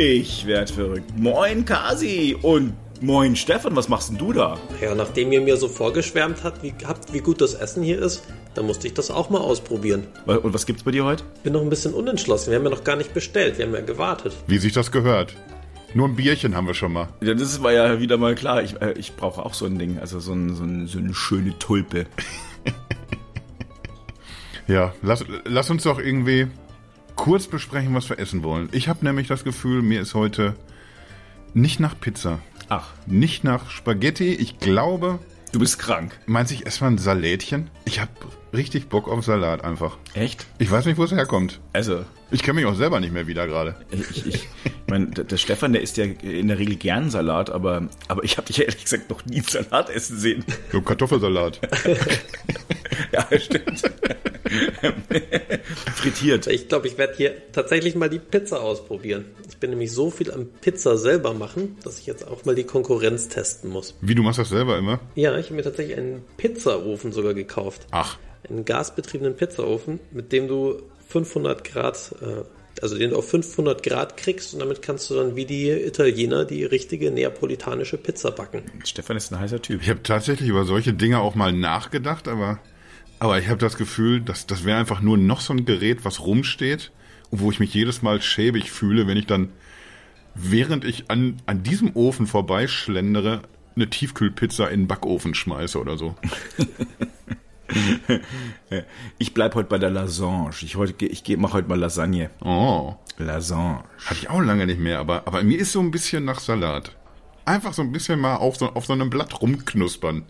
Ich werd verrückt. Moin Kasi und moin Stefan, was machst denn du da? Ja, nachdem ihr mir so vorgeschwärmt habt, wie, habt, wie gut das Essen hier ist, dann musste ich das auch mal ausprobieren. Und was gibt's bei dir heute? Bin noch ein bisschen unentschlossen. Wir haben ja noch gar nicht bestellt. Wir haben ja gewartet. Wie sich das gehört. Nur ein Bierchen haben wir schon mal. Ja, das war ja wieder mal klar. Ich, äh, ich brauche auch so ein Ding, also so, ein, so, ein, so eine schöne Tulpe. Ja, lass, lass uns doch irgendwie kurz besprechen, was wir essen wollen. Ich habe nämlich das Gefühl, mir ist heute nicht nach Pizza, Ach, nicht nach Spaghetti. Ich glaube, du bist krank. meinst ich esse mal ein Salätchen? Ich habe richtig Bock auf Salat einfach. Echt? Ich weiß nicht, wo es herkommt. Also, Ich kenne mich auch selber nicht mehr wieder gerade. ich, ich, ich meine, der der Stefan, der isst ja in der Regel gern Salat, aber, aber ich habe dich ehrlich gesagt noch nie Salat essen sehen. So Kartoffelsalat. Ja, stimmt. Frittiert. Ich glaube, ich werde hier tatsächlich mal die Pizza ausprobieren. Ich bin nämlich so viel am Pizza selber machen, dass ich jetzt auch mal die Konkurrenz testen muss. Wie, du machst das selber immer? Ja, ich habe mir tatsächlich einen Pizzaofen sogar gekauft. Ach, Einen gasbetriebenen Pizzaofen, mit dem du 500 Grad, äh, also den du auf 500 Grad kriegst und damit kannst du dann wie die Italiener die richtige neapolitanische Pizza backen. Stefan ist ein heißer Typ. ich habe tatsächlich über solche Dinge auch mal nachgedacht, aber, aber ich habe das Gefühl, dass das wäre einfach nur noch so ein Gerät, was rumsteht und wo ich mich jedes Mal schäbig fühle, wenn ich dann, während ich an, an diesem Ofen vorbeischlendere, eine Tiefkühlpizza in den Backofen schmeiße oder so. Ich bleib heute bei der Lasagne. Ich, heute, ich geh- mach heute mal Lasagne. Oh, Lasagne. hatte ich auch lange nicht mehr, aber, aber mir ist so ein bisschen nach Salat. Einfach so ein bisschen mal auf so, auf so einem Blatt rumknuspern.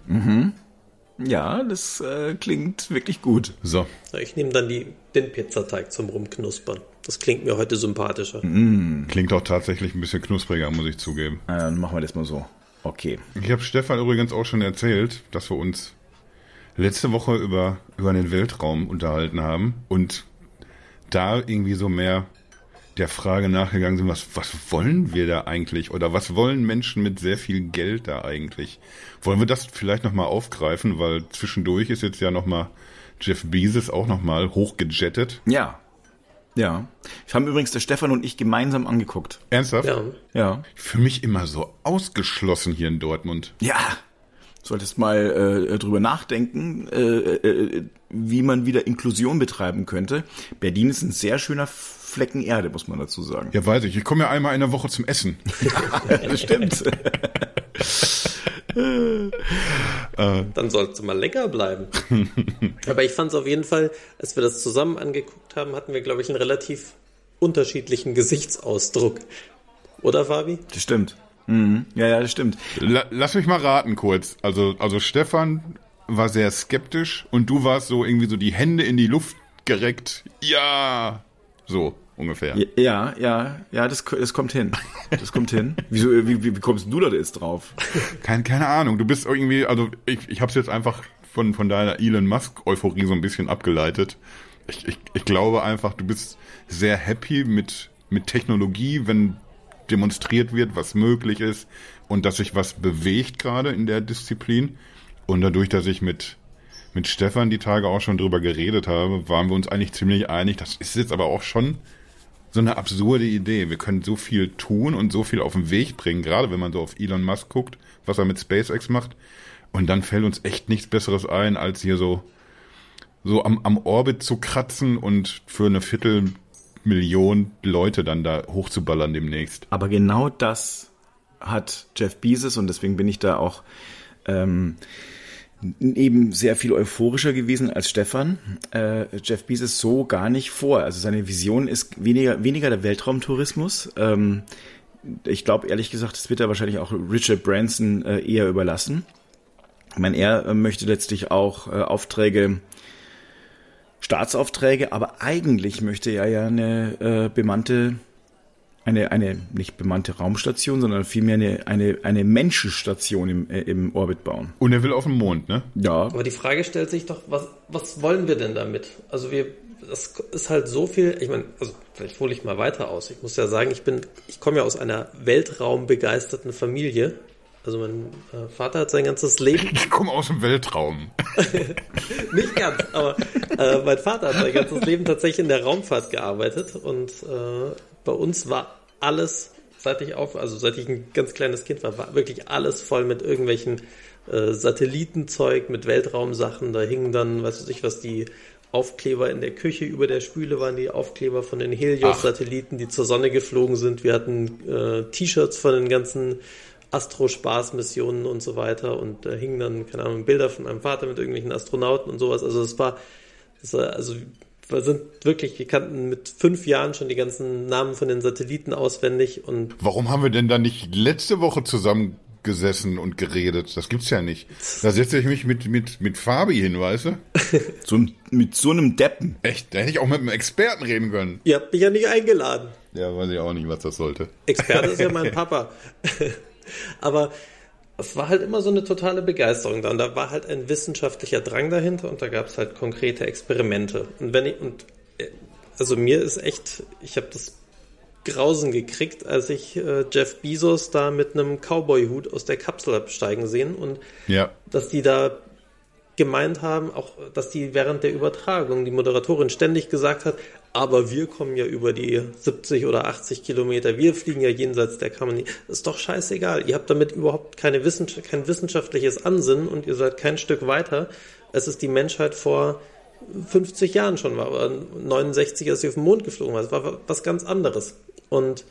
Ja, das äh, klingt wirklich gut. So, Ich nehme dann die, den Pizzateig zum Rumknuspern. Das klingt mir heute sympathischer. klingt auch tatsächlich ein bisschen knuspriger, muss ich zugeben. Äh, dann machen wir das mal so. Okay. Ich habe Stefan übrigens auch schon erzählt, dass wir uns letzte Woche über, über den Weltraum unterhalten haben und da irgendwie so mehr der Frage nachgegangen sind, was, was wollen wir da eigentlich oder was wollen Menschen mit sehr viel Geld da eigentlich? Wollen wir das vielleicht nochmal aufgreifen, weil zwischendurch ist jetzt ja nochmal Jeff Bezos auch nochmal hochgejettet. Ja. Ja. Wir haben übrigens der Stefan und ich gemeinsam angeguckt. Ernsthaft? Ja, Ja. Für mich immer so ausgeschlossen hier in Dortmund. Ja. Solltest mal äh, drüber nachdenken, äh, äh, wie man wieder Inklusion betreiben könnte. Berlin ist ein sehr schöner Flecken Erde, muss man dazu sagen. Ja, weiß ich. Ich komme ja einmal in der Woche zum Essen. das stimmt. dann sollst du mal lecker bleiben. Aber ich fand es auf jeden Fall, als wir das zusammen angeguckt haben, hatten wir, glaube ich, einen relativ unterschiedlichen Gesichtsausdruck. Oder, Fabi? Das stimmt. Mhm. Ja, ja, das stimmt. La lass mich mal raten kurz. Also, also Stefan war sehr skeptisch und du warst so irgendwie so die Hände in die Luft gereckt. Ja, so ungefähr. Ja, ja, ja, das, das kommt hin. Das kommt hin. Wieso, wie, wie, wie kommst du da jetzt drauf? Kein, keine Ahnung. Du bist irgendwie, also ich, ich habe es jetzt einfach von von deiner Elon Musk Euphorie so ein bisschen abgeleitet. Ich, ich, ich glaube einfach, du bist sehr happy mit mit Technologie, wenn demonstriert wird, was möglich ist und dass sich was bewegt gerade in der Disziplin. Und dadurch, dass ich mit mit Stefan die Tage auch schon drüber geredet habe, waren wir uns eigentlich ziemlich einig. Das ist jetzt aber auch schon so eine absurde Idee. Wir können so viel tun und so viel auf den Weg bringen, gerade wenn man so auf Elon Musk guckt, was er mit SpaceX macht. Und dann fällt uns echt nichts Besseres ein, als hier so, so am, am Orbit zu kratzen und für eine Viertelmillion Leute dann da hochzuballern demnächst. Aber genau das hat Jeff Bezos und deswegen bin ich da auch ähm, eben sehr viel euphorischer gewesen als Stefan. Äh, Jeff Bezos so gar nicht vor. Also seine Vision ist weniger, weniger der Weltraumtourismus. Ähm, ich glaube ehrlich gesagt, das wird er wahrscheinlich auch Richard Branson äh, eher überlassen. Ich meine, er äh, möchte letztlich auch äh, Aufträge, Staatsaufträge, aber eigentlich möchte er ja eine äh, bemannte eine, eine nicht bemannte Raumstation, sondern vielmehr eine, eine, eine Menschenstation im, äh, im Orbit bauen. Und er will auf den Mond, ne? Ja. Aber die Frage stellt sich doch, was, was wollen wir denn damit? Also wir, das ist halt so viel, ich meine, also vielleicht hole ich mal weiter aus. Ich muss ja sagen, ich bin, ich komme ja aus einer weltraumbegeisterten Familie. Also mein äh, Vater hat sein ganzes Leben, Ich komme aus dem Weltraum. nicht ganz, aber äh, mein Vater hat sein ganzes Leben tatsächlich in der Raumfahrt gearbeitet und äh, bei uns war alles, seit ich auf, also seit ich ein ganz kleines Kind war, war wirklich alles voll mit irgendwelchen äh, Satellitenzeug, mit Weltraumsachen. Da hingen dann, weiß ich was, die Aufkleber in der Küche über der Spüle waren die Aufkleber von den Helios-Satelliten, die zur Sonne geflogen sind. Wir hatten äh, T-Shirts von den ganzen Astro-Spaß-Missionen und so weiter und da hingen dann, keine Ahnung, Bilder von meinem Vater mit irgendwelchen Astronauten und sowas. Also es war, das war also wir sind wirklich, wir kannten mit fünf Jahren schon die ganzen Namen von den Satelliten auswendig und. Warum haben wir denn da nicht letzte Woche zusammengesessen und geredet? Das gibt's ja nicht. Da setze ich mich mit, mit, mit Fabi hin, weißt du? so, mit so einem Deppen. Echt? Da hätte ich auch mit einem Experten reden können. Ihr habt mich ja nicht eingeladen. Ja, weiß ich auch nicht, was das sollte. Experte ist ja mein Papa. Aber es war halt immer so eine totale Begeisterung da. Und da war halt ein wissenschaftlicher Drang dahinter und da gab es halt konkrete Experimente. Und wenn ich, und äh, also mir ist echt, ich habe das Grausen gekriegt, als ich äh, Jeff Bezos da mit einem Cowboy-Hut aus der Kapsel habe steigen sehen und ja. dass die da gemeint haben, auch dass die während der Übertragung die Moderatorin ständig gesagt hat, aber wir kommen ja über die 70 oder 80 Kilometer, wir fliegen ja jenseits der Kammer. Ist doch scheißegal. Ihr habt damit überhaupt keine Wissenschaft, kein wissenschaftliches Ansinnen und ihr seid kein Stück weiter. Es ist die Menschheit vor 50 Jahren schon war, oder 69, als sie auf den Mond geflogen war. Das war was ganz anderes. Und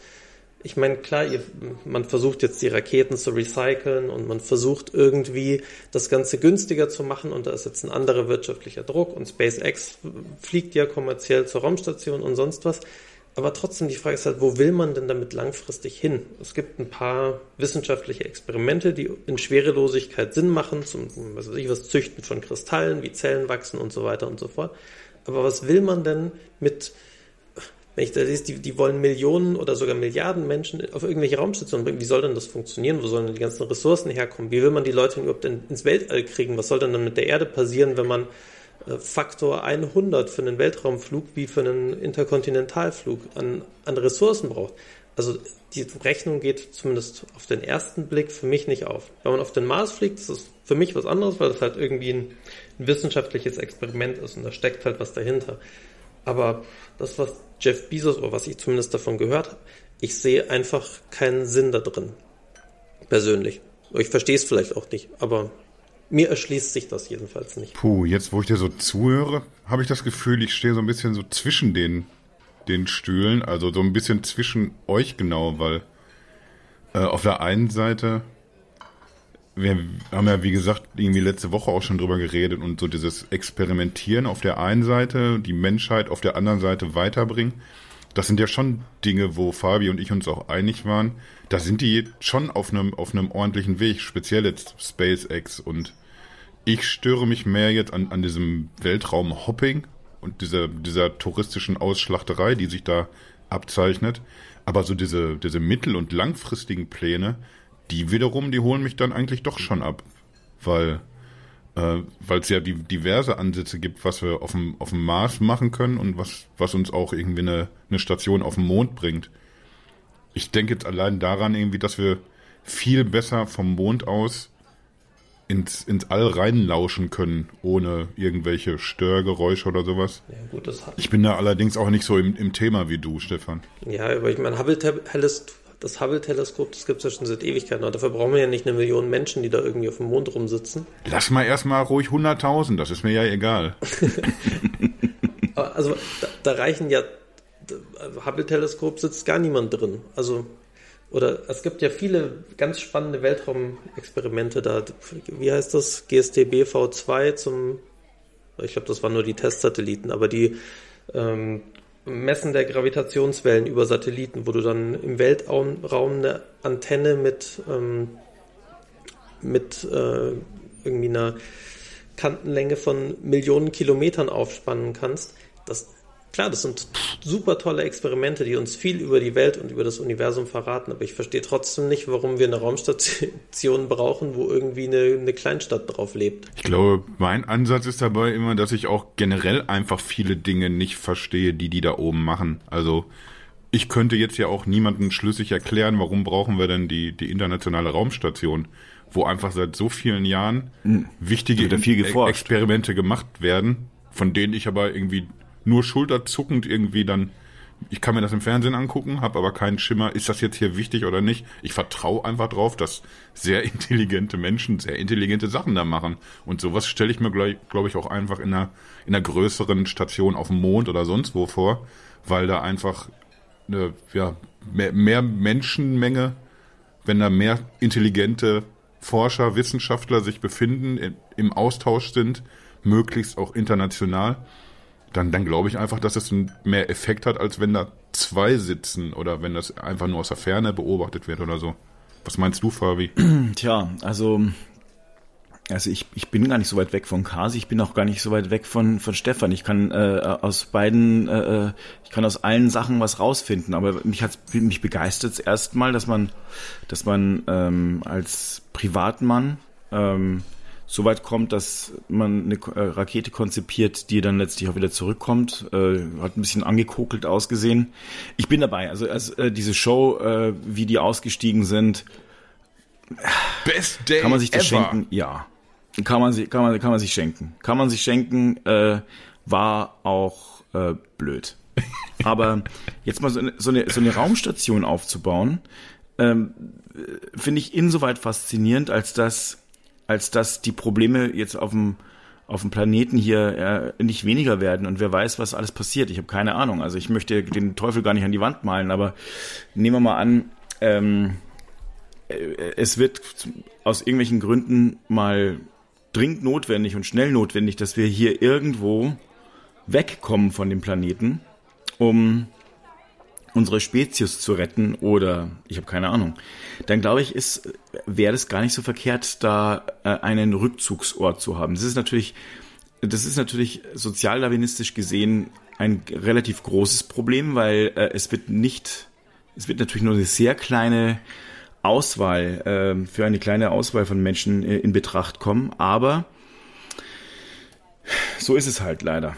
ich meine, klar, ihr, man versucht jetzt die Raketen zu recyceln und man versucht irgendwie das Ganze günstiger zu machen und da ist jetzt ein anderer wirtschaftlicher Druck und SpaceX fliegt ja kommerziell zur Raumstation und sonst was. Aber trotzdem, die Frage ist halt, wo will man denn damit langfristig hin? Es gibt ein paar wissenschaftliche Experimente, die in Schwerelosigkeit Sinn machen, zum, was weiß ich, was Züchten von Kristallen, wie Zellen wachsen und so weiter und so fort. Aber was will man denn mit wenn ich da lese, die, die wollen Millionen oder sogar Milliarden Menschen auf irgendwelche Raumstationen bringen, wie soll denn das funktionieren? Wo sollen denn die ganzen Ressourcen herkommen? Wie will man die Leute überhaupt in, ins Weltall kriegen? Was soll denn dann mit der Erde passieren, wenn man äh, Faktor 100 für einen Weltraumflug wie für einen Interkontinentalflug an, an Ressourcen braucht? Also die Rechnung geht zumindest auf den ersten Blick für mich nicht auf. Wenn man auf den Mars fliegt, das ist für mich was anderes, weil das halt irgendwie ein, ein wissenschaftliches Experiment ist und da steckt halt was dahinter. Aber das, was Jeff Bezos, oder was ich zumindest davon gehört habe, ich sehe einfach keinen Sinn da drin. Persönlich. Ich verstehe es vielleicht auch nicht, aber mir erschließt sich das jedenfalls nicht. Puh, jetzt wo ich dir so zuhöre, habe ich das Gefühl, ich stehe so ein bisschen so zwischen den, den Stühlen, also so ein bisschen zwischen euch genau, weil äh, auf der einen Seite wir haben ja, wie gesagt, irgendwie letzte Woche auch schon drüber geredet und so dieses Experimentieren auf der einen Seite, die Menschheit auf der anderen Seite weiterbringen. Das sind ja schon Dinge, wo Fabi und ich uns auch einig waren. Da sind die schon auf einem, auf einem ordentlichen Weg, speziell jetzt SpaceX. Und ich störe mich mehr jetzt an, an diesem Weltraum-Hopping und dieser, dieser touristischen Ausschlachterei, die sich da abzeichnet. Aber so diese, diese mittel- und langfristigen Pläne, die wiederum, die holen mich dann eigentlich doch schon ab, weil äh, weil es ja die, diverse Ansätze gibt, was wir auf dem, auf dem Mars machen können und was, was uns auch irgendwie eine, eine Station auf dem Mond bringt. Ich denke jetzt allein daran irgendwie, dass wir viel besser vom Mond aus ins, ins All reinlauschen können, ohne irgendwelche Störgeräusche oder sowas. Ja, gut, das ich bin da allerdings auch nicht so im, im Thema wie du, Stefan. Ja, aber ich meine, Hubble das Hubble-Teleskop, das gibt es ja schon seit Ewigkeiten. Und dafür brauchen wir ja nicht eine Million Menschen, die da irgendwie auf dem Mond rumsitzen. Lass mal erstmal ruhig 100.000, das ist mir ja egal. also da, da, reichen ja, Hubble-Teleskop sitzt gar niemand drin. Also, oder es gibt ja viele ganz spannende Weltraumexperimente da. Wie heißt das? GSTB V2 zum, ich glaube, das waren nur die Testsatelliten, aber die ähm, Messen der Gravitationswellen über Satelliten, wo du dann im Weltraum eine Antenne mit, ähm, mit äh, irgendwie einer Kantenlänge von Millionen Kilometern aufspannen kannst. Das, klar, das sind super tolle Experimente, die uns viel über die Welt und über das Universum verraten, aber ich verstehe trotzdem nicht, warum wir eine Raumstation brauchen, wo irgendwie eine, eine Kleinstadt drauf lebt. Ich glaube, mein Ansatz ist dabei immer, dass ich auch generell einfach viele Dinge nicht verstehe, die die da oben machen. Also ich könnte jetzt ja auch niemanden schlüssig erklären, warum brauchen wir denn die, die internationale Raumstation, wo einfach seit so vielen Jahren hm. wichtige Experimente gemacht werden, von denen ich aber irgendwie nur schulterzuckend irgendwie dann Ich kann mir das im Fernsehen angucken, habe aber keinen Schimmer, ist das jetzt hier wichtig oder nicht. Ich vertraue einfach drauf, dass sehr intelligente Menschen sehr intelligente Sachen da machen. Und sowas stelle ich mir, glaube glaub ich, auch einfach in einer, in einer größeren Station auf dem Mond oder sonst wo vor, weil da einfach eine, ja, mehr, mehr Menschenmenge, wenn da mehr intelligente Forscher, Wissenschaftler sich befinden, im Austausch sind, möglichst auch international, dann, dann glaube ich einfach, dass es mehr Effekt hat, als wenn da zwei sitzen oder wenn das einfach nur aus der Ferne beobachtet wird oder so. Was meinst du, Fabi? Tja, also also ich, ich bin gar nicht so weit weg von Kasi, ich bin auch gar nicht so weit weg von, von Stefan. Ich kann äh, aus beiden, äh, äh ich kann aus allen Sachen was rausfinden, aber mich hat mich begeistert erstmal, dass man, dass man ähm, als Privatmann ähm, so weit kommt, dass man eine äh, Rakete konzipiert, die dann letztlich auch wieder zurückkommt. Äh, hat ein bisschen angekokelt ausgesehen. Ich bin dabei. Also, also äh, diese Show, äh, wie die ausgestiegen sind, Best Day kann man sich das ever. schenken? Ja. Kann man, sich, kann, man, kann man sich schenken. Kann man sich schenken, äh, war auch äh, blöd. Aber jetzt mal so eine, so eine, so eine Raumstation aufzubauen, ähm, finde ich insoweit faszinierend, als dass, als dass die Probleme jetzt auf dem, auf dem Planeten hier äh, nicht weniger werden und wer weiß, was alles passiert. Ich habe keine Ahnung. Also ich möchte den Teufel gar nicht an die Wand malen, aber nehmen wir mal an, ähm, äh, es wird aus irgendwelchen Gründen mal dringend notwendig und schnell notwendig, dass wir hier irgendwo wegkommen von dem Planeten, um unsere Spezies zu retten oder ich habe keine Ahnung, dann glaube ich, wäre es gar nicht so verkehrt, da äh, einen Rückzugsort zu haben. Das ist natürlich, das ist natürlich sozialdarwinistisch gesehen ein relativ großes Problem, weil äh, es wird nicht, es wird natürlich nur eine sehr kleine Auswahl, äh, für eine kleine Auswahl von Menschen äh, in Betracht kommen, aber so ist es halt leider.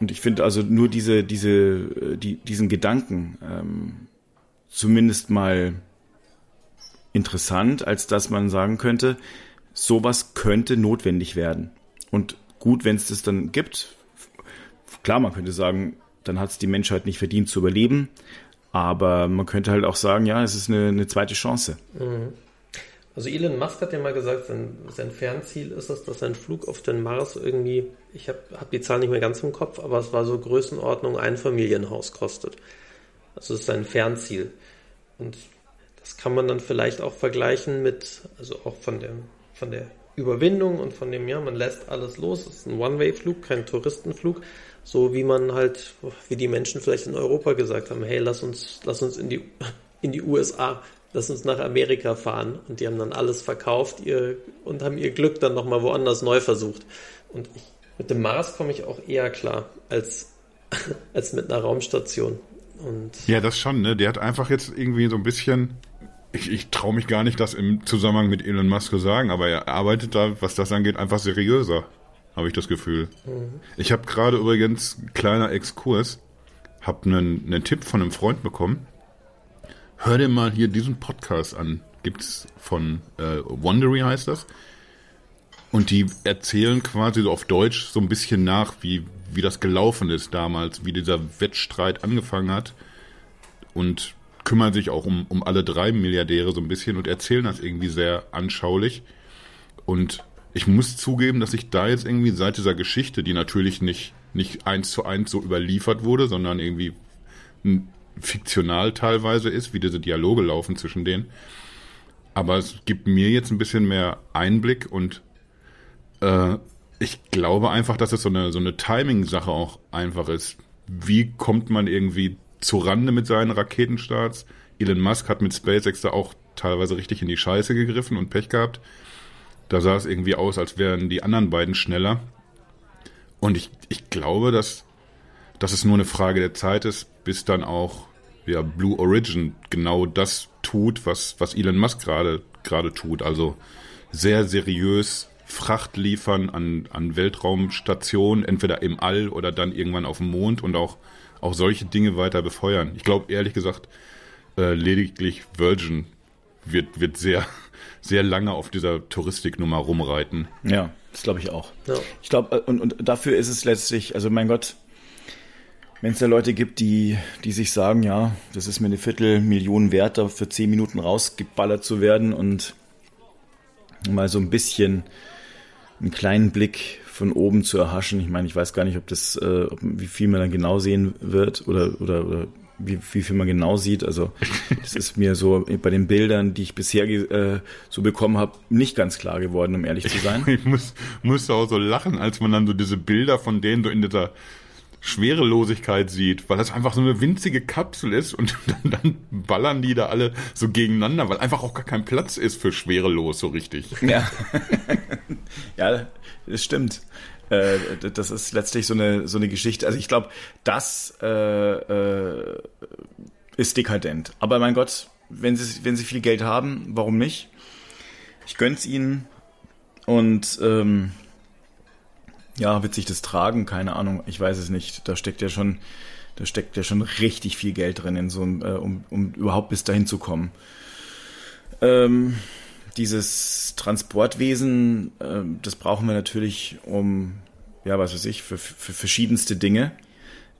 Und ich finde also nur diese, diese, äh, die, diesen Gedanken ähm, zumindest mal interessant, als dass man sagen könnte, sowas könnte notwendig werden. Und gut, wenn es das dann gibt, klar, man könnte sagen, dann hat es die Menschheit nicht verdient zu überleben. Aber man könnte halt auch sagen, ja, es ist eine, eine zweite Chance. Mhm. Also Elon Musk hat ja mal gesagt, sein, sein Fernziel ist es, dass sein Flug auf den Mars irgendwie, ich habe hab die Zahl nicht mehr ganz im Kopf, aber es war so Größenordnung ein Familienhaus kostet. Also das ist sein Fernziel. Und das kann man dann vielleicht auch vergleichen mit, also auch von der, von der Überwindung und von dem, ja, man lässt alles los. Es ist ein One-Way-Flug, kein Touristenflug. So wie man halt, wie die Menschen vielleicht in Europa gesagt haben, hey, lass uns, lass uns in die, in die USA, lass uns nach Amerika fahren. Und die haben dann alles verkauft ihr, und haben ihr Glück dann nochmal woanders neu versucht. Und ich, mit dem Mars komme ich auch eher klar als, als mit einer Raumstation. Und ja, das schon, ne? Der hat einfach jetzt irgendwie so ein bisschen. Ich, ich traue mich gar nicht, das im Zusammenhang mit Elon Musk zu sagen, aber er arbeitet da, was das angeht, einfach seriöser habe ich das Gefühl. Mhm. Ich habe gerade übrigens, kleiner Exkurs, habe einen, einen Tipp von einem Freund bekommen. Hör dir mal hier diesen Podcast an. Gibt's von äh, Wondery heißt das. Und die erzählen quasi so auf Deutsch so ein bisschen nach, wie, wie das gelaufen ist damals, wie dieser Wettstreit angefangen hat. Und kümmern sich auch um, um alle drei Milliardäre so ein bisschen und erzählen das irgendwie sehr anschaulich. Und ich muss zugeben, dass ich da jetzt irgendwie seit dieser Geschichte, die natürlich nicht, nicht eins zu eins so überliefert wurde, sondern irgendwie fiktional teilweise ist, wie diese Dialoge laufen zwischen denen. Aber es gibt mir jetzt ein bisschen mehr Einblick und äh, ich glaube einfach, dass es so eine, so eine Timing-Sache auch einfach ist. Wie kommt man irgendwie zu Rande mit seinen Raketenstarts? Elon Musk hat mit SpaceX da auch teilweise richtig in die Scheiße gegriffen und Pech gehabt. Da sah es irgendwie aus, als wären die anderen beiden schneller. Und ich, ich glaube, dass, dass es nur eine Frage der Zeit ist, bis dann auch ja, Blue Origin genau das tut, was, was Elon Musk gerade gerade tut. Also sehr seriös Fracht liefern an, an Weltraumstationen, entweder im All oder dann irgendwann auf dem Mond und auch, auch solche Dinge weiter befeuern. Ich glaube ehrlich gesagt, äh, lediglich Virgin wird, wird sehr, sehr lange auf dieser Touristiknummer rumreiten. Ja, das glaube ich auch. Ja. Ich glaube, äh, und, und dafür ist es letztlich, also mein Gott, wenn es da Leute gibt, die, die sich sagen, ja, das ist mir eine Viertelmillion wert, da für zehn Minuten rausgeballert zu werden und mal so ein bisschen einen kleinen Blick von oben zu erhaschen. Ich meine, ich weiß gar nicht, ob das, äh, ob, wie viel man dann genau sehen wird oder, oder, oder wie, wie viel man genau sieht. Also das ist mir so bei den Bildern, die ich bisher äh, so bekommen habe, nicht ganz klar geworden, um ehrlich zu sein. Ich muss, musste auch so lachen, als man dann so diese Bilder von denen so in dieser Schwerelosigkeit sieht, weil das einfach so eine winzige Kapsel ist und dann, dann, ballern die da alle so gegeneinander, weil einfach auch gar kein Platz ist für schwerelos so richtig. Ja, ja das stimmt. Äh, das ist letztlich so eine, so eine Geschichte. Also ich glaube, das äh, äh, ist dekadent. Aber mein Gott, wenn sie, wenn sie viel Geld haben, warum nicht? Ich gönn's ihnen und ähm, ja, wird sich das tragen? Keine Ahnung, ich weiß es nicht. Da steckt ja schon, da steckt ja schon richtig viel Geld drin, in so äh, um, um überhaupt bis dahin zu kommen. Ähm, dieses Transportwesen, äh, das brauchen wir natürlich um, ja, was weiß ich, für, für verschiedenste Dinge.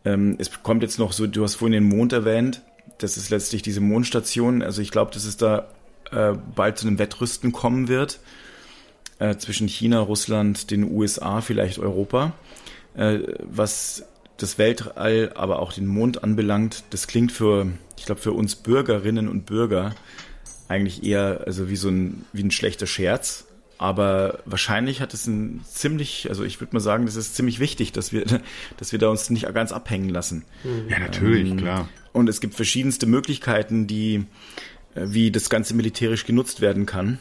Ähm, es kommt jetzt noch so, du hast vorhin den Mond erwähnt, das ist letztlich diese Mondstation. Also ich glaube, dass es da äh, bald zu einem Wettrüsten kommen wird äh, zwischen China, Russland, den USA, vielleicht Europa. Äh, was das Weltall, aber auch den Mond anbelangt, das klingt für, ich glaube, für uns Bürgerinnen und Bürger eigentlich eher also wie so ein, wie ein schlechter Scherz. Aber wahrscheinlich hat es ein ziemlich, also ich würde mal sagen, das ist ziemlich wichtig, dass wir, dass wir da uns nicht ganz abhängen lassen. Ja, natürlich, ähm, klar. Und es gibt verschiedenste Möglichkeiten, die, äh, wie das Ganze militärisch genutzt werden kann.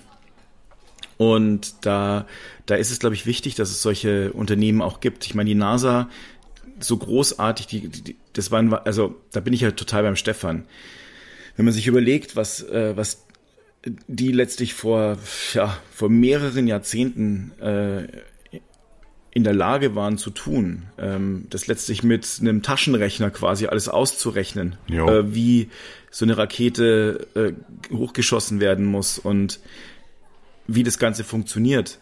Und da, da ist es, glaube ich, wichtig, dass es solche Unternehmen auch gibt. Ich meine, die NASA, so großartig, die, die, das waren, also da bin ich ja total beim Stefan. Wenn man sich überlegt, was, äh, was die letztlich vor, ja, vor mehreren Jahrzehnten äh, in der Lage waren zu tun, ähm, das letztlich mit einem Taschenrechner quasi alles auszurechnen, äh, wie so eine Rakete äh, hochgeschossen werden muss und wie das Ganze funktioniert,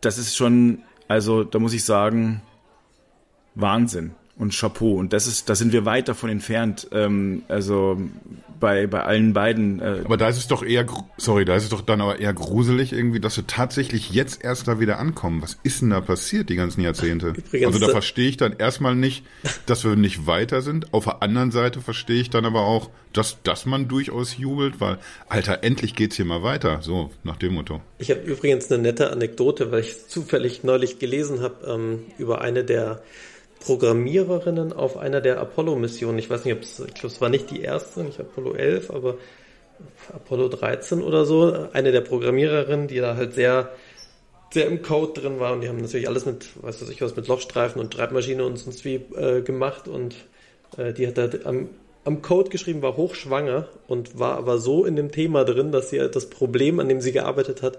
das ist schon, also da muss ich sagen, Wahnsinn und Chapeau. Und das ist, da sind wir weit davon entfernt. Ähm, also bei, bei allen beiden. Äh aber da ist es doch eher, sorry, da ist es doch dann aber eher gruselig irgendwie, dass wir tatsächlich jetzt erst da wieder ankommen. Was ist denn da passiert die ganzen Jahrzehnte? Übrigens, also da verstehe ich dann erstmal nicht, dass wir nicht weiter sind. Auf der anderen Seite verstehe ich dann aber auch, dass, dass man durchaus jubelt, weil, Alter, endlich geht's hier mal weiter. So, nach dem Motto. Ich habe übrigens eine nette Anekdote, weil ich zufällig neulich gelesen habe ähm, über eine der Programmiererinnen auf einer der Apollo-Missionen. Ich weiß nicht, ob es, ich glaube, es war nicht die erste, nicht Apollo 11, aber Apollo 13 oder so. Eine der Programmiererinnen, die da halt sehr, sehr im Code drin war und die haben natürlich alles mit, weiß ich was, mit Lochstreifen und Treibmaschine und sonst wie äh, gemacht und äh, die hat da am, am Code geschrieben, war hochschwanger und war aber so in dem Thema drin, dass sie das Problem, an dem sie gearbeitet hat,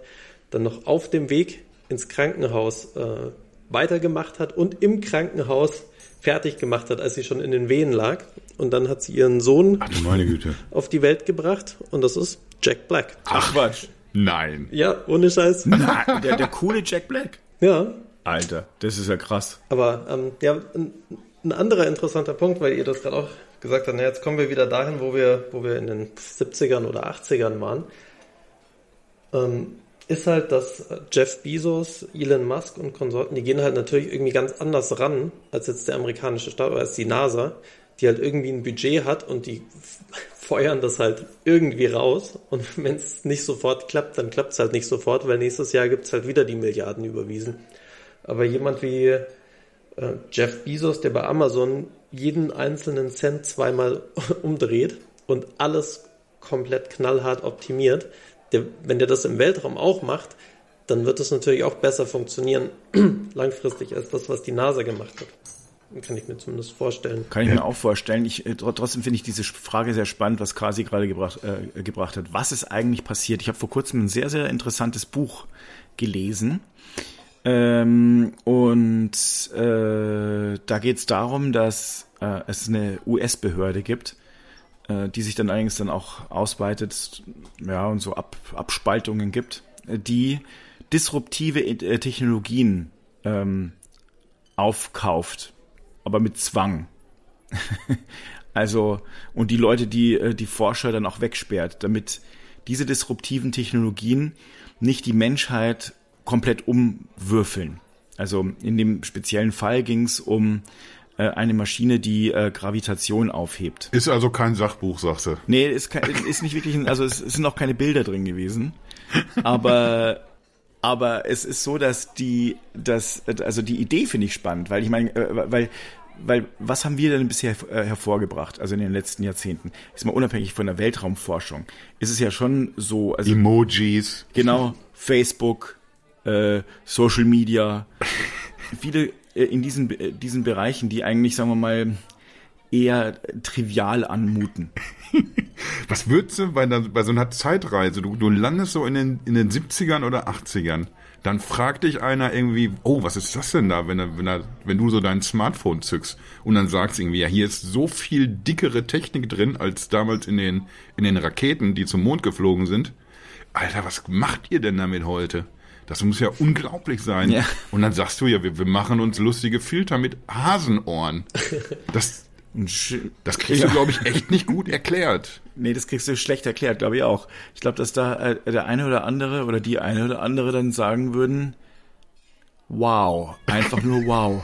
dann noch auf dem Weg ins Krankenhaus äh, weitergemacht hat und im Krankenhaus fertig gemacht hat, als sie schon in den Wehen lag. Und dann hat sie ihren Sohn Ach, meine Güte. auf die Welt gebracht und das ist Jack Black. Ach Quatsch. Nein. Ja, ohne Scheiß. Nein, der, der coole Jack Black. Ja. Alter, das ist ja krass. Aber ähm, ja, ein, ein, anderer interessanter Punkt, weil ihr das gerade auch gesagt habt, na, jetzt kommen wir wieder dahin, wo wir, wo wir in den 70ern oder 80ern waren. Ähm, ist halt, dass Jeff Bezos, Elon Musk und Konsorten, die gehen halt natürlich irgendwie ganz anders ran als jetzt der amerikanische Staat als die NASA, die halt irgendwie ein Budget hat und die feuern das halt irgendwie raus. Und wenn es nicht sofort klappt, dann klappt es halt nicht sofort, weil nächstes Jahr gibt es halt wieder die Milliarden überwiesen. Aber jemand wie äh, Jeff Bezos, der bei Amazon jeden einzelnen Cent zweimal umdreht und alles komplett knallhart optimiert, der, wenn der das im Weltraum auch macht, dann wird es natürlich auch besser funktionieren langfristig als das, was die NASA gemacht hat. Kann ich mir zumindest vorstellen. Kann ich mir auch vorstellen. Ich, äh, trotzdem finde ich diese Frage sehr spannend, was Kasi gerade gebracht, äh, gebracht hat. Was ist eigentlich passiert? Ich habe vor kurzem ein sehr, sehr interessantes Buch gelesen. Ähm, und äh, da geht es darum, dass äh, es eine US-Behörde gibt, die sich dann allerdings dann auch ausweitet, ja, und so Ab Abspaltungen gibt, äh, die disruptive Technologien ähm, aufkauft, aber mit Zwang. also, und die Leute, die äh, die Forscher dann auch wegsperrt, damit diese disruptiven Technologien nicht die Menschheit komplett umwürfeln. Also in dem speziellen Fall ging es um äh, eine Maschine, die äh, Gravitation aufhebt. Ist also kein Sachbuch, sagst du? Nee, ist, kein, ist nicht wirklich, ein, also es, es sind auch keine Bilder drin gewesen. Aber aber es ist so, dass die, dass, also die Idee finde ich spannend, weil ich meine, äh, weil, weil was haben wir denn bisher äh, hervorgebracht, also in den letzten Jahrzehnten? Ist mal unabhängig von der Weltraumforschung, ist es ja schon so, also Emojis. genau, Facebook, äh, Social Media, viele in diesen äh, diesen Bereichen, die eigentlich, sagen wir mal, eher trivial anmuten. Was würdest du bei, bei so einer Zeitreise, du, du landest so in den, in den 70ern oder 80ern, dann fragt dich einer irgendwie, oh, was ist das denn da, wenn, wenn, wenn du so dein Smartphone zückst und dann sagst irgendwie, ja, hier ist so viel dickere Technik drin als damals in den, in den Raketen, die zum Mond geflogen sind. Alter, was macht ihr denn damit heute? Das muss ja unglaublich sein. Ja. Und dann sagst du ja, wir, wir machen uns lustige Filter mit Hasenohren. Das, das kriegst Ja. du, glaube ich, echt nicht gut erklärt. Nee, das kriegst du schlecht erklärt, glaube ich auch. Ich glaube, dass da äh, der eine oder andere oder die eine oder andere dann sagen würden, wow, einfach nur wow.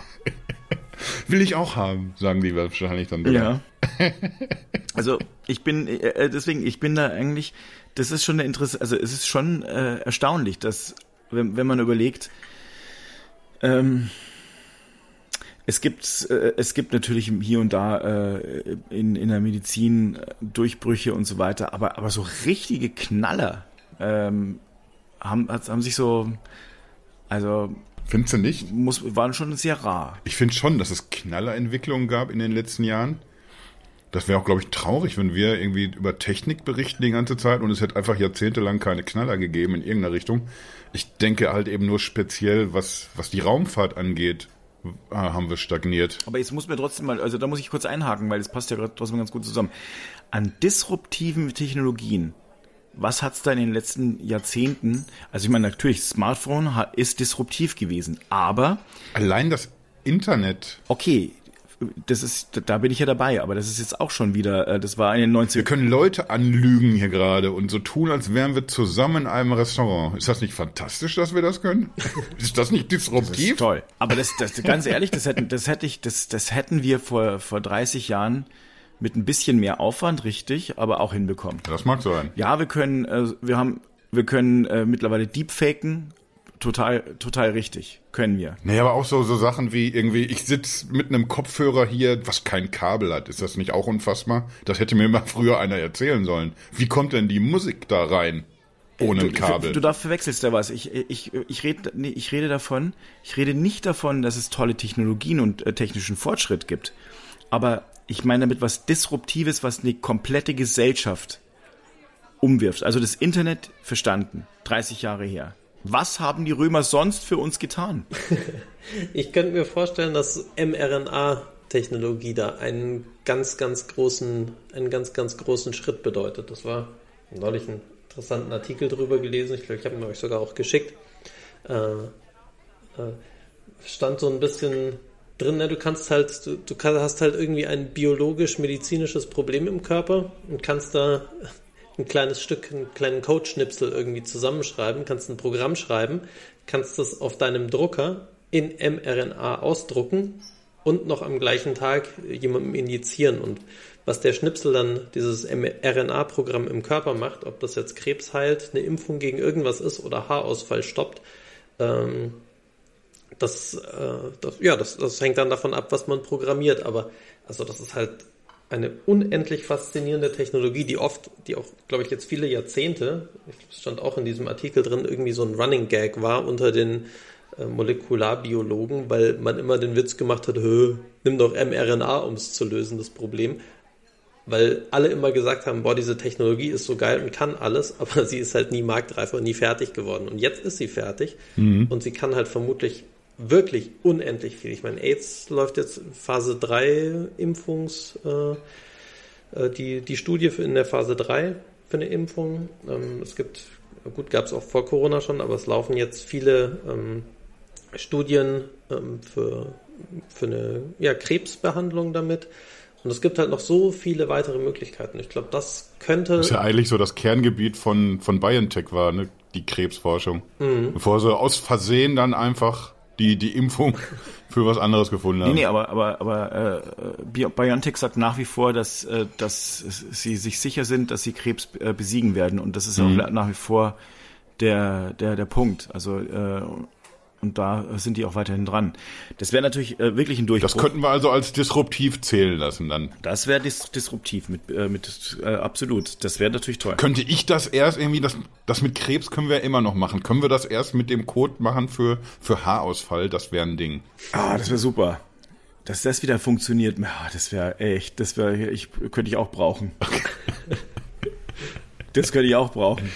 Will ich auch haben, sagen die wahrscheinlich dann. Ja. Also ich bin äh, äh, deswegen, ich bin da eigentlich, das ist schon eine Interesse, also es ist schon äh, erstaunlich, dass wenn, wenn man überlegt, ähm, es gibt äh, es gibt natürlich hier und da äh, in in der Medizin äh, Durchbrüche und so weiter, aber aber so richtige Knaller ähm, haben haben sich so also Findest du nicht? muss waren schon sehr rar. Ich finde schon, dass es Knallerentwicklungen gab in den letzten Jahren. Das wäre auch, glaube ich, traurig, wenn wir irgendwie über Technik berichten die ganze Zeit und es hätte einfach jahrzehntelang keine Knaller gegeben in irgendeiner Richtung. Ich denke halt eben nur speziell, was, was die Raumfahrt angeht, äh, haben wir stagniert. Aber jetzt muss mir trotzdem mal, also da muss ich kurz einhaken, weil das passt ja gerade trotzdem ganz gut zusammen. An disruptiven Technologien, was hat's da in den letzten Jahrzehnten, also ich meine natürlich, Smartphone ist disruptiv gewesen, aber Allein das Internet. okay, das ist, da bin ich ja dabei, aber das ist jetzt auch schon wieder, äh, das war in den 90 Wir können Leute anlügen hier gerade und so tun, als wären wir zusammen in einem Restaurant. Ist das nicht fantastisch, dass wir das können? Ist das nicht disruptiv? Toll. Aber das, das ganz ehrlich, das hätten, das hätte ich, das, das hätten wir vor, vor 30 Jahren mit ein bisschen mehr Aufwand, richtig, aber auch hinbekommen. Das mag sein. Ja, wir können, äh, wir haben, wir können äh, mittlerweile Deepfaken, total, total richtig, können wir. Nee, aber auch so, so Sachen wie irgendwie, ich sitz mit einem Kopfhörer hier, was kein Kabel hat. Ist das nicht auch unfassbar? Das hätte mir mal früher einer erzählen sollen. Wie kommt denn die Musik da rein? Ohne ein du, Kabel. Du, du darfst verwechselst da was. Ich, ich, ich rede, nee, ich rede davon, ich rede nicht davon, dass es tolle Technologien und äh, technischen Fortschritt gibt. Aber ich meine damit was Disruptives, was eine komplette Gesellschaft umwirft. Also das Internet verstanden, 30 Jahre her. Was haben die Römer sonst für uns getan? Ich könnte mir vorstellen, dass mRNA-Technologie da einen ganz, ganz großen, einen ganz, ganz großen Schritt bedeutet. Das war neulich einen interessanten Artikel drüber gelesen. Ich glaube, ich habe ihn euch sogar auch geschickt. Äh, äh, stand so ein bisschen drin, ne? du kannst halt, du, du hast halt irgendwie ein biologisch-medizinisches Problem im Körper und kannst da ein kleines Stück, einen kleinen Codeschnipsel irgendwie zusammenschreiben, kannst ein Programm schreiben, kannst das auf deinem Drucker in mRNA ausdrucken und noch am gleichen Tag jemandem injizieren. Und was der Schnipsel dann, dieses mRNA-Programm im Körper macht, ob das jetzt Krebs heilt, eine Impfung gegen irgendwas ist oder Haarausfall stoppt, ähm, das, äh, das, ja, das, das hängt dann davon ab, was man programmiert. Aber also das ist halt eine unendlich faszinierende Technologie, die oft, die auch, glaube ich, jetzt viele Jahrzehnte, ich stand auch in diesem Artikel drin, irgendwie so ein Running Gag war unter den äh, Molekularbiologen, weil man immer den Witz gemacht hat, nimm doch mRNA, um es zu lösen, das Problem. Weil alle immer gesagt haben, boah, diese Technologie ist so geil und kann alles, aber sie ist halt nie marktreif und nie fertig geworden. Und jetzt ist sie fertig und sie kann halt vermutlich wirklich unendlich viel. Ich meine, AIDS läuft jetzt Phase 3 Impfungs, äh, äh, die, die Studie für in der Phase 3 für eine Impfung. Ähm, es gibt, gut, gab es auch vor Corona schon, aber es laufen jetzt viele ähm, Studien ähm, für, für eine ja, Krebsbehandlung damit. Und es gibt halt noch so viele weitere Möglichkeiten. Ich glaube, das könnte. Das ist ja eigentlich so das Kerngebiet von, von BioNTech war, ne? die Krebsforschung. Mhm. Bevor sie aus Versehen dann einfach die, die Impfung für was anderes gefunden haben. Nee, nee, aber, aber, aber äh, BioNTech sagt nach wie vor, dass, äh, dass sie sich sicher sind, dass sie Krebs äh, besiegen werden. Und das ist mhm. auch nach wie vor der, der, der Punkt. Also äh, und da sind die auch weiterhin dran. Das wäre natürlich äh, wirklich ein Durchbruch. Das könnten wir also als disruptiv zählen lassen dann. Das wäre dis disruptiv mit, äh, mit äh, absolut. Das wäre natürlich toll. Könnte ich das erst irgendwie, das, das mit Krebs können wir immer noch machen. Können wir das erst mit dem Code machen für, für Haarausfall? Das wäre ein Ding. Ah, das wäre super. Dass das wieder funktioniert, ah, das wäre echt, das wäre, ich könnte ich auch brauchen. Okay. das könnte ich auch brauchen.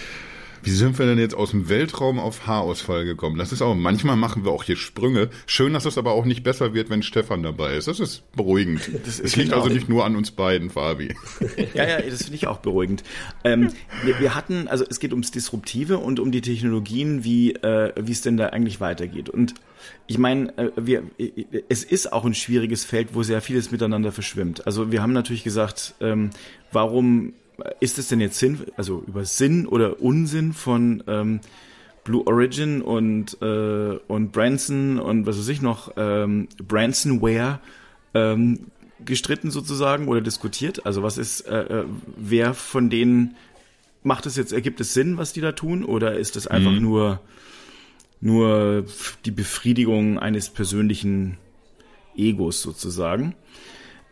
Wie sind wir denn jetzt aus dem Weltraum auf Haarausfall gekommen? Das ist auch, manchmal machen wir auch hier Sprünge. Schön, dass es aber auch nicht besser wird, wenn Stefan dabei ist. Das ist beruhigend. Das, das liegt also nicht nur an uns beiden, Fabi. Ja, ja, das finde ich auch beruhigend. Ähm, wir, wir, hatten, also es geht ums Disruptive und um die Technologien, wie, äh, wie es denn da eigentlich weitergeht. Und ich meine, äh, wir, es ist auch ein schwieriges Feld, wo sehr vieles miteinander verschwimmt. Also wir haben natürlich gesagt, ähm, warum ist es denn jetzt Sinn, also über Sinn oder Unsinn von ähm, Blue Origin und, äh, und Branson und was weiß ich noch, ähm, Bransonware ähm, gestritten sozusagen oder diskutiert? Also was ist, äh, äh, wer von denen macht es jetzt, ergibt es Sinn, was die da tun, oder ist es einfach mhm. nur, nur die Befriedigung eines persönlichen Egos sozusagen?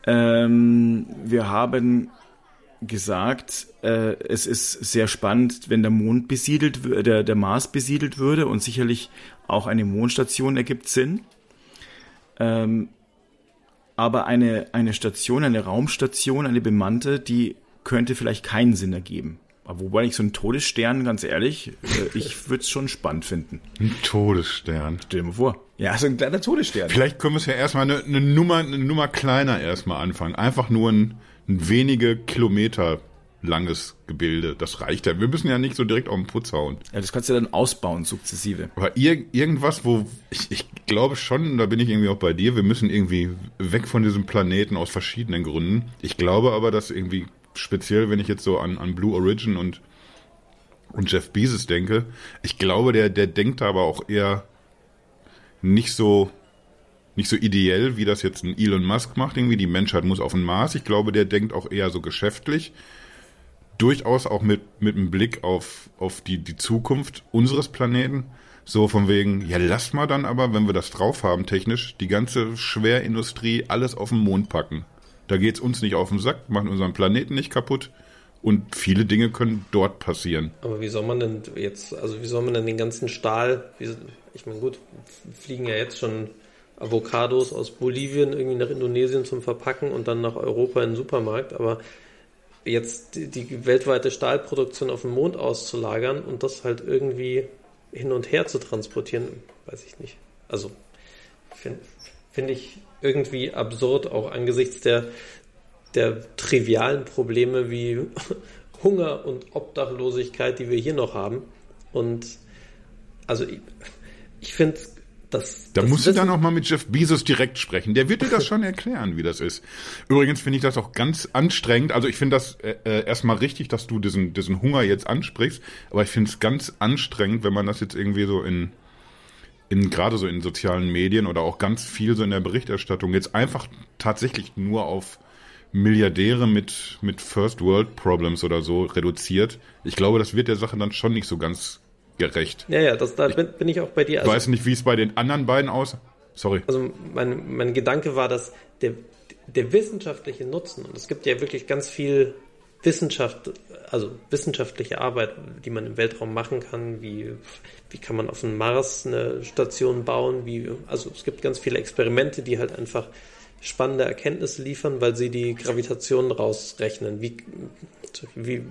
Ähm, wir haben gesagt, äh, es ist sehr spannend, wenn der Mond besiedelt, der, der Mars besiedelt würde und sicherlich auch eine Mondstation ergibt Sinn. Ähm, aber eine, eine Station, eine Raumstation, eine bemannte, die könnte vielleicht keinen Sinn ergeben. Aber wobei ich so einen Todesstern, ganz ehrlich, äh, ich würde es schon spannend finden. Ein Todesstern. Stell dir mal vor. Ja, so ein kleiner Todesstern. Vielleicht können wir es ja erstmal eine, eine Nummer, eine Nummer kleiner erstmal anfangen. Einfach nur ein, ein wenige Kilometer langes Gebilde. Das reicht ja. Wir müssen ja nicht so direkt auf den Putz hauen. Ja, das kannst du ja dann ausbauen, sukzessive. Aber ir irgendwas, wo ich, ich glaube schon, da bin ich irgendwie auch bei dir, wir müssen irgendwie weg von diesem Planeten aus verschiedenen Gründen. Ich glaube aber, dass irgendwie speziell, wenn ich jetzt so an, an Blue Origin und, und Jeff Bezos denke, ich glaube, der, der denkt aber auch eher nicht so nicht so ideell, wie das jetzt ein Elon Musk macht, irgendwie die Menschheit muss auf den Mars. Ich glaube, der denkt auch eher so geschäftlich. Durchaus auch mit, mit einem Blick auf, auf die, die Zukunft unseres Planeten. So von wegen, ja, lass mal dann aber, wenn wir das drauf haben, technisch, die ganze Schwerindustrie alles auf den Mond packen. Da geht's uns nicht auf den Sack, machen unseren Planeten nicht kaputt. Und viele Dinge können dort passieren. Aber wie soll man denn jetzt, also wie soll man denn den ganzen Stahl, wie, ich meine, gut, fliegen ja jetzt schon Avocados aus Bolivien irgendwie nach Indonesien zum Verpacken und dann nach Europa in den Supermarkt. Aber jetzt die, die weltweite Stahlproduktion auf dem Mond auszulagern und das halt irgendwie hin und her zu transportieren, weiß ich nicht. Also finde find ich irgendwie absurd, auch angesichts der, der trivialen Probleme wie Hunger und Obdachlosigkeit, die wir hier noch haben. Und also ich, ich finde es das, da das musst du dann auch mal mit Jeff Bezos direkt sprechen. Der wird dir das schon erklären, wie das ist. Übrigens finde ich das auch ganz anstrengend. Also ich finde das äh, äh, erstmal richtig, dass du diesen, diesen Hunger jetzt ansprichst. Aber ich finde es ganz anstrengend, wenn man das jetzt irgendwie so in, in gerade so in sozialen Medien oder auch ganz viel so in der Berichterstattung jetzt einfach tatsächlich nur auf Milliardäre mit, mit First World Problems oder so reduziert. Ich glaube, das wird der Sache dann schon nicht so ganz gerecht. Ja, ja, das, da ich bin, ich auch bei dir. Also, weiß nicht, wie es bei den anderen beiden aus. Sorry. Also mein, mein Gedanke war, dass der, der wissenschaftliche Nutzen, und es gibt ja wirklich ganz viel Wissenschaft, also wissenschaftliche Arbeit, die man im Weltraum machen kann, wie, wie kann man auf dem Mars eine Station bauen, wie, also es gibt ganz viele Experimente, die halt einfach spannende Erkenntnisse liefern, weil sie die Gravitation rausrechnen. Wie, wie,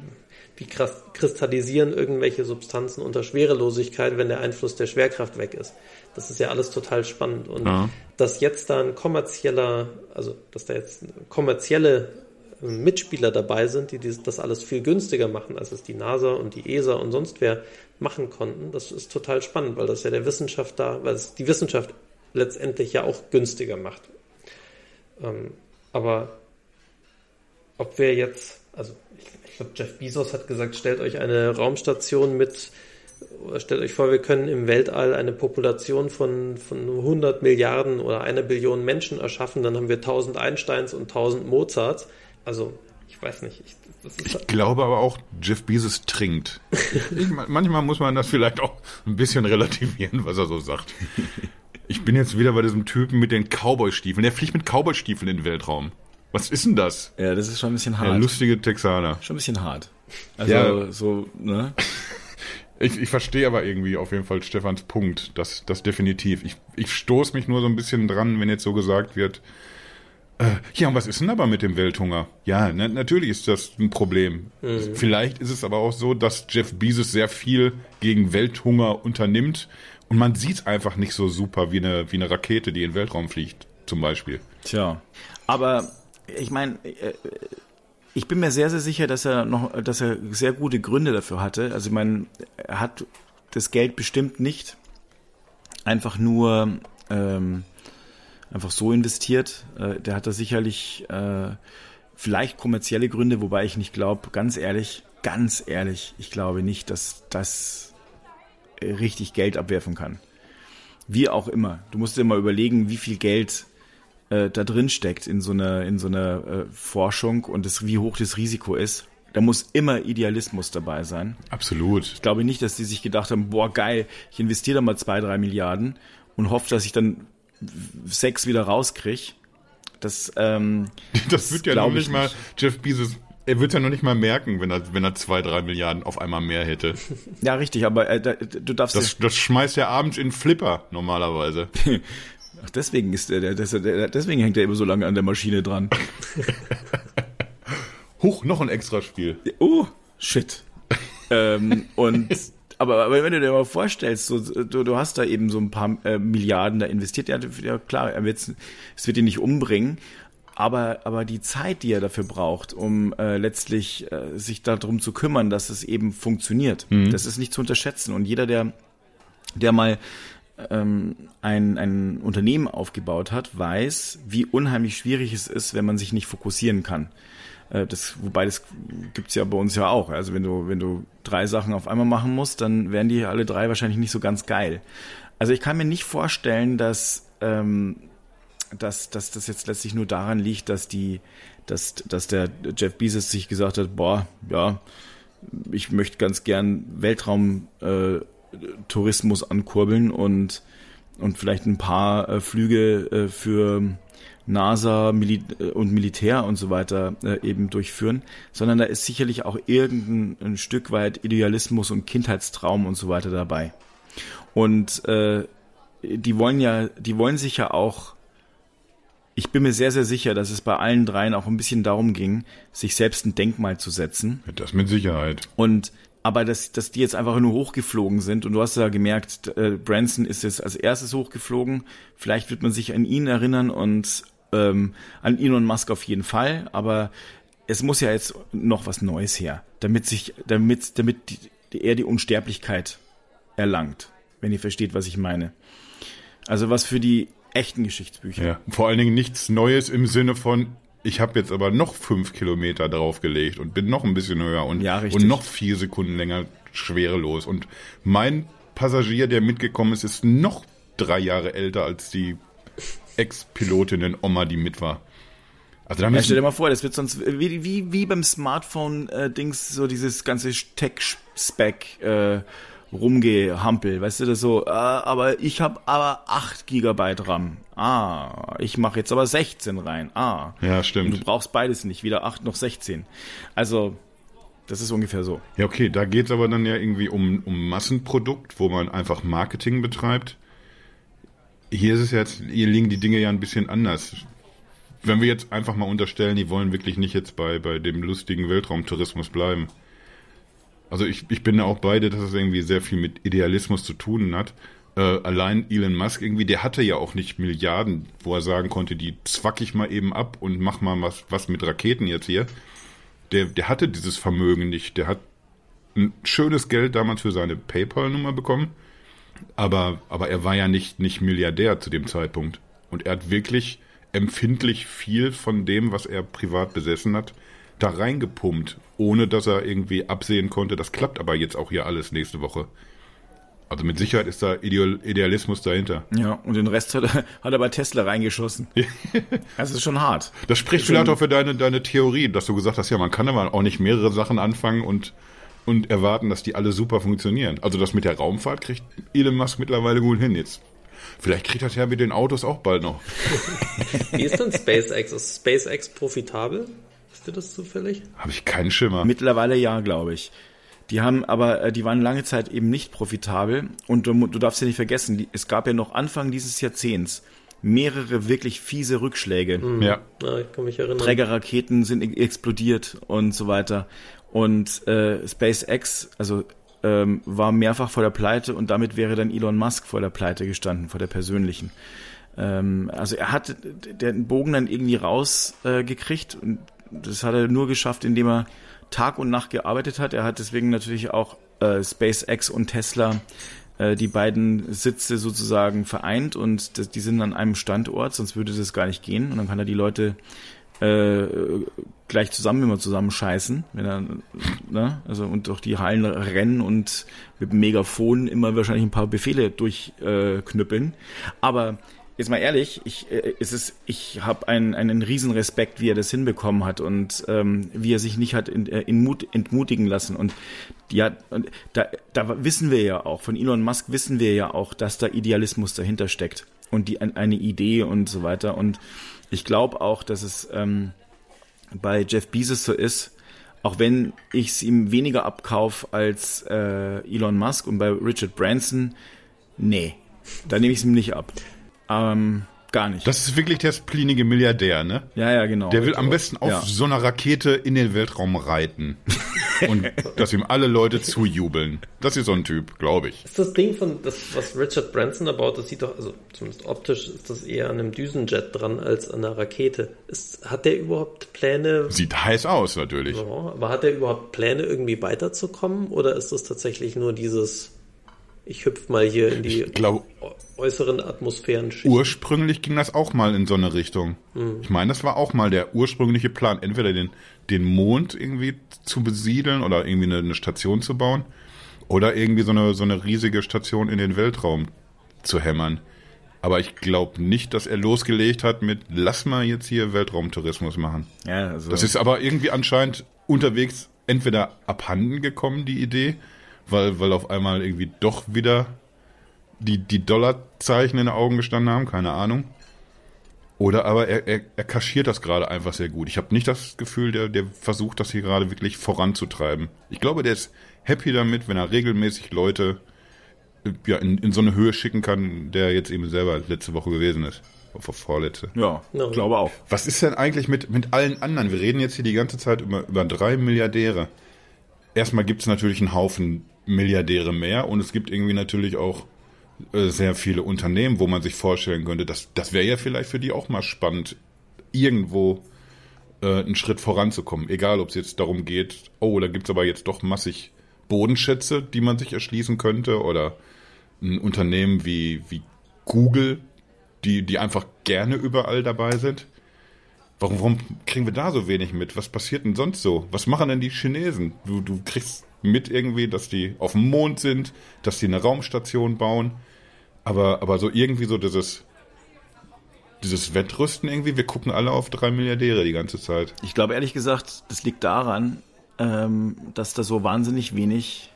wie kristallisieren irgendwelche Substanzen unter Schwerelosigkeit, wenn der Einfluss der Schwerkraft weg ist. Das ist ja alles total spannend. Und ja. dass jetzt da ein kommerzieller, also dass da jetzt kommerzielle äh, Mitspieler dabei sind, die das alles viel günstiger machen, als es die NASA und die ESA und sonst wer machen konnten, das ist total spannend, weil das ja der Wissenschaft da, weil es die Wissenschaft letztendlich ja auch günstiger macht. Ähm, aber ob wir jetzt, also glaube, Jeff Bezos hat gesagt, stellt euch eine Raumstation mit, stellt euch vor, wir können im Weltall eine Population von, von 100 Milliarden oder einer Billion Menschen erschaffen, dann haben wir 1000 Einsteins und 1000 Mozarts. Also, ich weiß nicht. Ich, ich glaube aber auch, Jeff Bezos trinkt. Ich, manchmal muss man das vielleicht auch ein bisschen relativieren, was er so sagt. Ich bin jetzt wieder bei diesem Typen mit den Cowboy-Stiefeln. Der fliegt mit Cowboy-Stiefeln in den Weltraum. Was ist denn das? Ja, das ist schon ein bisschen hart. Der lustige Texaner. Schon ein bisschen hart. Also Ja. so, ne? Ich, ich verstehe aber irgendwie auf jeden Fall Stefans Punkt. Das, das definitiv. Ich, ich stoße mich nur so ein bisschen dran, wenn jetzt so gesagt wird, äh, ja, und was ist denn aber mit dem Welthunger? Ja, na, natürlich ist das ein Problem. Vielleicht ist es aber auch so, dass Jeff Bezos sehr viel gegen Welthunger unternimmt und man sieht einfach nicht so super wie eine, wie eine Rakete, die in den Weltraum fliegt, zum Beispiel. Tja. Aber ich meine, äh, ich bin mir sehr, sehr sicher, dass er noch, dass er sehr gute Gründe dafür hatte. Also ich meine, er hat das Geld bestimmt nicht einfach nur ähm, einfach so investiert. Äh, der hat da sicherlich äh, vielleicht kommerzielle Gründe, wobei ich nicht glaube, ganz ehrlich, ganz ehrlich, ich glaube nicht, dass das richtig Geld abwerfen kann. Wie auch immer. Du musst dir mal überlegen, wie viel Geld äh, da drin steckt in so einer in so einer äh, Forschung und das, wie hoch das Risiko ist. Da muss immer Idealismus dabei sein. Absolut. Ich glaube nicht, dass die sich gedacht haben, boah geil, ich investiere da mal zwei, drei Milliarden und hoffe, dass ich dann sechs wieder rauskriege. Das, ähm, Das wird ja noch ich nicht mal, Jeff Bezos, er wird ja noch nicht mal merken, wenn er, wenn er zwei, drei Milliarden auf einmal mehr hätte. Ja, richtig, aber äh, da, du darfst Das, das schmeißt er abends in Flipper normalerweise. Ach, deswegen ist der, der, der, deswegen hängt er immer so lange an der Maschine dran. Huch, noch ein extra Spiel. Oh, shit. ähm, und aber, aber wenn du dir mal vorstellst, so, du, du hast da eben so ein paar äh, Milliarden da investiert, ja, ja klar, er wird's, es wird ihn nicht umbringen, aber, aber die Zeit, die er dafür braucht, um äh, letztlich äh, sich darum zu kümmern, dass es eben funktioniert, das ist nicht zu unterschätzen. Und jeder, der, der mal ähm, ein, ein Unternehmen aufgebaut hat, weiß, wie unheimlich schwierig es ist, wenn man sich nicht fokussieren kann. Äh, Das, wobei das gibt's ja bei uns ja auch. Also wenn du, wenn du drei Sachen auf einmal machen musst, dann wären die alle drei wahrscheinlich nicht so ganz geil. Also ich kann mir nicht vorstellen, dass, ähm, dass, dass das jetzt letztlich nur daran liegt, dass die, dass, dass der Jeff Bezos sich gesagt hat, boah, ja, ich möchte ganz gern Weltraum äh, Tourismus ankurbeln und und vielleicht ein paar äh, Flüge äh, für NASA Mili äh, und Militär und so weiter äh, eben durchführen, sondern da ist sicherlich auch irgendein ein Stück weit Idealismus und Kindheitstraum und so weiter dabei. Und äh, die wollen ja, die wollen sich ja auch ich bin mir sehr, sehr sicher, dass es bei allen dreien auch ein bisschen darum ging, sich selbst ein Denkmal zu setzen. Das mit Sicherheit. Und aber dass, dass die jetzt einfach nur hochgeflogen sind und du hast ja gemerkt, äh, Branson ist jetzt als erstes hochgeflogen. Vielleicht wird man sich an ihn erinnern und ähm, an Elon Musk auf jeden Fall, aber es muss ja jetzt noch was Neues her, damit sich, damit, damit die, er die Unsterblichkeit erlangt, wenn ihr versteht, was ich meine. Also was für die echten Geschichtsbücher. Ja. Vor allen Dingen nichts Neues im Sinne von, ich habe jetzt aber noch fünf Kilometer draufgelegt und bin noch ein bisschen höher und, Ja, und noch vier Sekunden länger schwerelos. Und mein Passagier, der mitgekommen ist, ist noch drei Jahre älter als die Ex-Pilotinnen Oma, die mit war. Also Ja, stell dir mal vor, das wird sonst wie, wie, wie beim Smartphone-Dings so dieses ganze Tech-Spec äh, rumgehampel, weißt du, das so, äh, aber ich habe aber 8 Gigabyte RAM. Ah, ich mache jetzt aber 16 rein. Ah. Ja, Und stimmt. du brauchst beides nicht, weder 8 noch 16. Also, das ist ungefähr so. Ja, okay, da geht's aber dann ja irgendwie um, um Massenprodukt, wo man einfach Marketing betreibt. Hier ist es jetzt, hier liegen die Dinge ja ein bisschen anders. Wenn wir jetzt einfach mal unterstellen, die wollen wirklich nicht jetzt bei, bei dem lustigen Weltraumtourismus bleiben. Also ich, ich bin auch beide, dass es irgendwie sehr viel mit Idealismus zu tun hat. Äh, allein Elon Musk irgendwie, der hatte ja auch nicht Milliarden, wo er sagen konnte, die zwack ich mal eben ab und mach mal was, was mit Raketen jetzt hier. Der, der hatte dieses Vermögen nicht. Der hat ein schönes Geld damals für seine PayPal-Nummer bekommen, aber, aber er war ja nicht, nicht Milliardär zu dem Zeitpunkt. Und er hat wirklich empfindlich viel von dem, was er privat besessen hat, da reingepumpt, ohne dass er irgendwie absehen konnte, das klappt aber jetzt auch hier alles nächste Woche. Also mit Sicherheit ist da Ideal Idealismus dahinter. Ja, und den Rest hat er, hat er bei Tesla reingeschossen. das ist schon hart. Das spricht vielleicht auch für deine, deine Theorie, dass du gesagt hast, ja, man kann aber auch nicht mehrere Sachen anfangen und, und erwarten, dass die alle super funktionieren. Also das mit der Raumfahrt kriegt Elon Musk mittlerweile gut hin jetzt. Vielleicht kriegt das ja mit den Autos auch bald noch. Wie ist denn SpaceX? Ist SpaceX profitabel? Wisst ihr das zufällig? Habe ich keinen Schimmer. Mittlerweile ja, glaube ich. Die haben aber, äh, die waren lange Zeit eben nicht profitabel. Und du, du darfst ja nicht vergessen, die, es gab ja noch Anfang dieses Jahrzehnts mehrere wirklich fiese Rückschläge. ja. Ja, ich kann mich erinnern. Trägerraketen sind e- explodiert und so weiter. Und äh, SpaceX, also ähm, war mehrfach vor der Pleite und damit wäre dann Elon Musk vor der Pleite gestanden, vor der persönlichen. Ähm, also er hat den Bogen dann irgendwie rausgekriegt äh, und das hat er nur geschafft, indem er Tag und Nacht gearbeitet hat. Er hat deswegen natürlich auch äh, SpaceX und Tesla äh, die beiden Sitze sozusagen vereint und das, die sind an einem Standort, sonst würde das gar nicht gehen. Und dann kann er die Leute äh, gleich zusammen immer zusammen scheißen, wenn er, ne, also und durch die Hallen rennen und mit dem Megafon immer wahrscheinlich ein paar Befehle durchknüppeln. Äh. Aber jetzt mal ehrlich, ich, äh, es ich habe einen, einen riesen Respekt, wie er das hinbekommen hat und ähm, wie er sich nicht hat in, äh, in Mut, entmutigen lassen. Und ja, und da, da wissen wir ja auch, von Elon Musk wissen wir ja auch, dass da Idealismus dahinter steckt und die ein- eine Idee und so weiter. Und ich glaube auch, dass es ähm, bei Jeff Bezos so ist, auch wenn ich es ihm weniger abkauf als äh, Elon Musk und bei Richard Branson, nee, da nehme ich es ihm nicht ab. Ähm, gar nicht. Das ist wirklich der splinige Milliardär, ne? ja, ja, genau. Der will am besten auf Ja. so einer Rakete in den Weltraum reiten. Und dass ihm alle Leute zujubeln. Das ist so ein Typ, glaube ich. Ist das Ding von das, was Richard Branson da baut, das sieht doch, also zumindest optisch ist das eher an einem Düsenjet dran als an einer Rakete. Ist, hat der überhaupt Pläne, Sieht heiß aus, natürlich. ja, aber hat der überhaupt Pläne, irgendwie weiterzukommen? Oder ist das tatsächlich nur dieses, ich hüpf mal hier in die Ich glaube, äu- äußeren Atmosphärenschichten? ursprünglich ging das auch mal in so eine Richtung. Ich meine, das war auch mal der ursprüngliche Plan, entweder den, den Mond irgendwie zu besiedeln oder irgendwie eine, eine Station zu bauen oder irgendwie so eine, so eine riesige Station in den Weltraum zu hämmern. Aber ich glaube nicht, dass er losgelegt hat mit, lass mal jetzt hier Weltraumtourismus machen. ja, also, Das ist aber irgendwie anscheinend unterwegs entweder abhanden gekommen, die Idee, weil, weil auf einmal irgendwie doch wieder die, die Dollarzeichen in den Augen gestanden haben, keine Ahnung. Oder aber er, er, er kaschiert das gerade einfach sehr gut. Ich habe nicht das Gefühl, der, der versucht das hier gerade wirklich voranzutreiben. Ich glaube, der ist happy damit, wenn er regelmäßig Leute äh, ja, in, in so eine Höhe schicken kann, der jetzt eben selber letzte Woche gewesen ist. Vor- Vorletzte. ja, Ja. glaube auch. Was ist denn eigentlich mit, mit allen anderen? Wir reden jetzt hier die ganze Zeit über, über drei Milliardäre. Erstmal gibt es natürlich einen Haufen Milliardäre mehr und es gibt irgendwie natürlich auch sehr viele Unternehmen, wo man sich vorstellen könnte, das, das wäre ja vielleicht für die auch mal spannend, irgendwo äh, einen Schritt voranzukommen. Egal, ob es jetzt darum geht, oh, da gibt es aber jetzt doch massig Bodenschätze, die man sich erschließen könnte oder ein Unternehmen wie, wie Google, die, die einfach gerne überall dabei sind. Warum, warum kriegen wir da so wenig mit? Was passiert denn sonst so? Was machen denn die Chinesen? Du, du kriegst mit irgendwie, dass die auf dem Mond sind, dass die eine Raumstation bauen. Aber, aber so irgendwie so dieses, dieses Wettrüsten irgendwie, wir gucken alle auf drei Milliardäre die ganze Zeit. Ich glaube ehrlich gesagt, das liegt daran, ähm, dass da so wahnsinnig wenig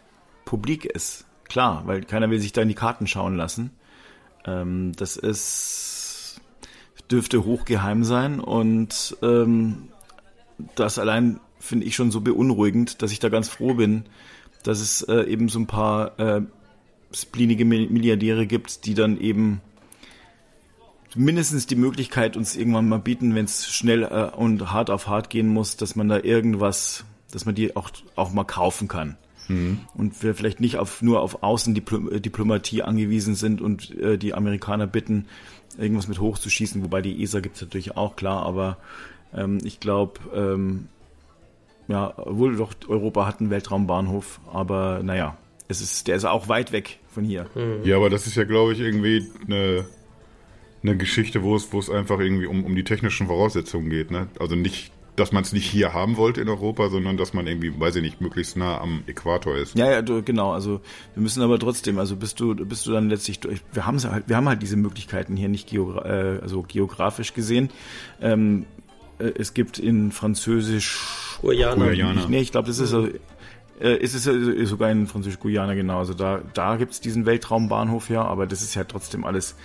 publik ist. Klar, weil keiner will sich da in die Karten schauen lassen. Ähm, das ist dürfte hochgeheim sein und ähm, das allein finde ich schon so beunruhigend, dass ich da ganz froh bin, dass es äh, eben so ein paar äh, splinige Mi- Milliardäre gibt, die dann eben mindestens die Möglichkeit uns irgendwann mal bieten, wenn es schnell äh, und hart auf hart gehen muss, dass man da irgendwas, dass man die auch, auch mal kaufen kann. Und wir vielleicht nicht auf, nur auf Außendiplomatie angewiesen sind und äh, die Amerikaner bitten, irgendwas mit hochzuschießen, wobei die ESA gibt's natürlich auch, klar, aber ähm, ich glaube, ähm, ja, wohl doch, Europa hat einen Weltraumbahnhof, aber naja, es ist, der ist auch weit weg von hier. Ja, aber das ist ja, glaube ich, irgendwie eine, eine Geschichte, wo es, wo es einfach irgendwie um, um die technischen Voraussetzungen geht. Ne? Also nicht dass man es nicht hier haben wollte in Europa, sondern dass man irgendwie, weiß ich nicht, möglichst nah am Äquator ist. Ja, ja, genau. Also wir müssen aber trotzdem, also bist du, bist du dann letztlich durch. Wir haben halt, wir haben halt diese Möglichkeiten hier nicht geogra äh, also geografisch gesehen. Ähm, äh, es gibt in Französisch Guyana. Guyana. Nee, ich glaube, das ist so. Äh, ist es äh, sogar in Französisch-Guyana genau. Also da, da gibt's diesen Weltraumbahnhof ja, aber das ist ja trotzdem alles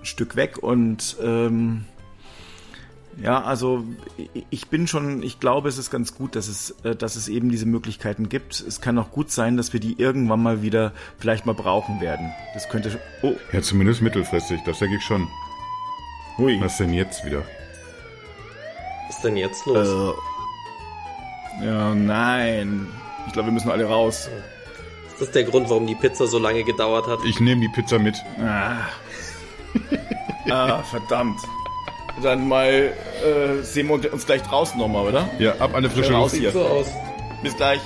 ein Stück weg und ähm, ja, also ich bin schon, ich glaube, es ist ganz gut, dass es, äh, dass es eben diese Möglichkeiten gibt. Es kann auch gut sein, dass wir die irgendwann mal wieder vielleicht mal brauchen werden. Das könnte. Oh, Ja, zumindest mittelfristig, das denke ich schon. hui. Was denn jetzt wieder? Was ist denn jetzt los? Äh, ja, nein. Ich glaube, wir müssen alle raus. Ist das der Grund, warum die Pizza so lange gedauert hat? Ich nehme die Pizza mit. Ah, ah verdammt. Dann mal äh, sehen wir uns gleich draußen nochmal, oder? Ja, ab an eine frische Raus Luft. hier. Sieht so aus. Bis gleich.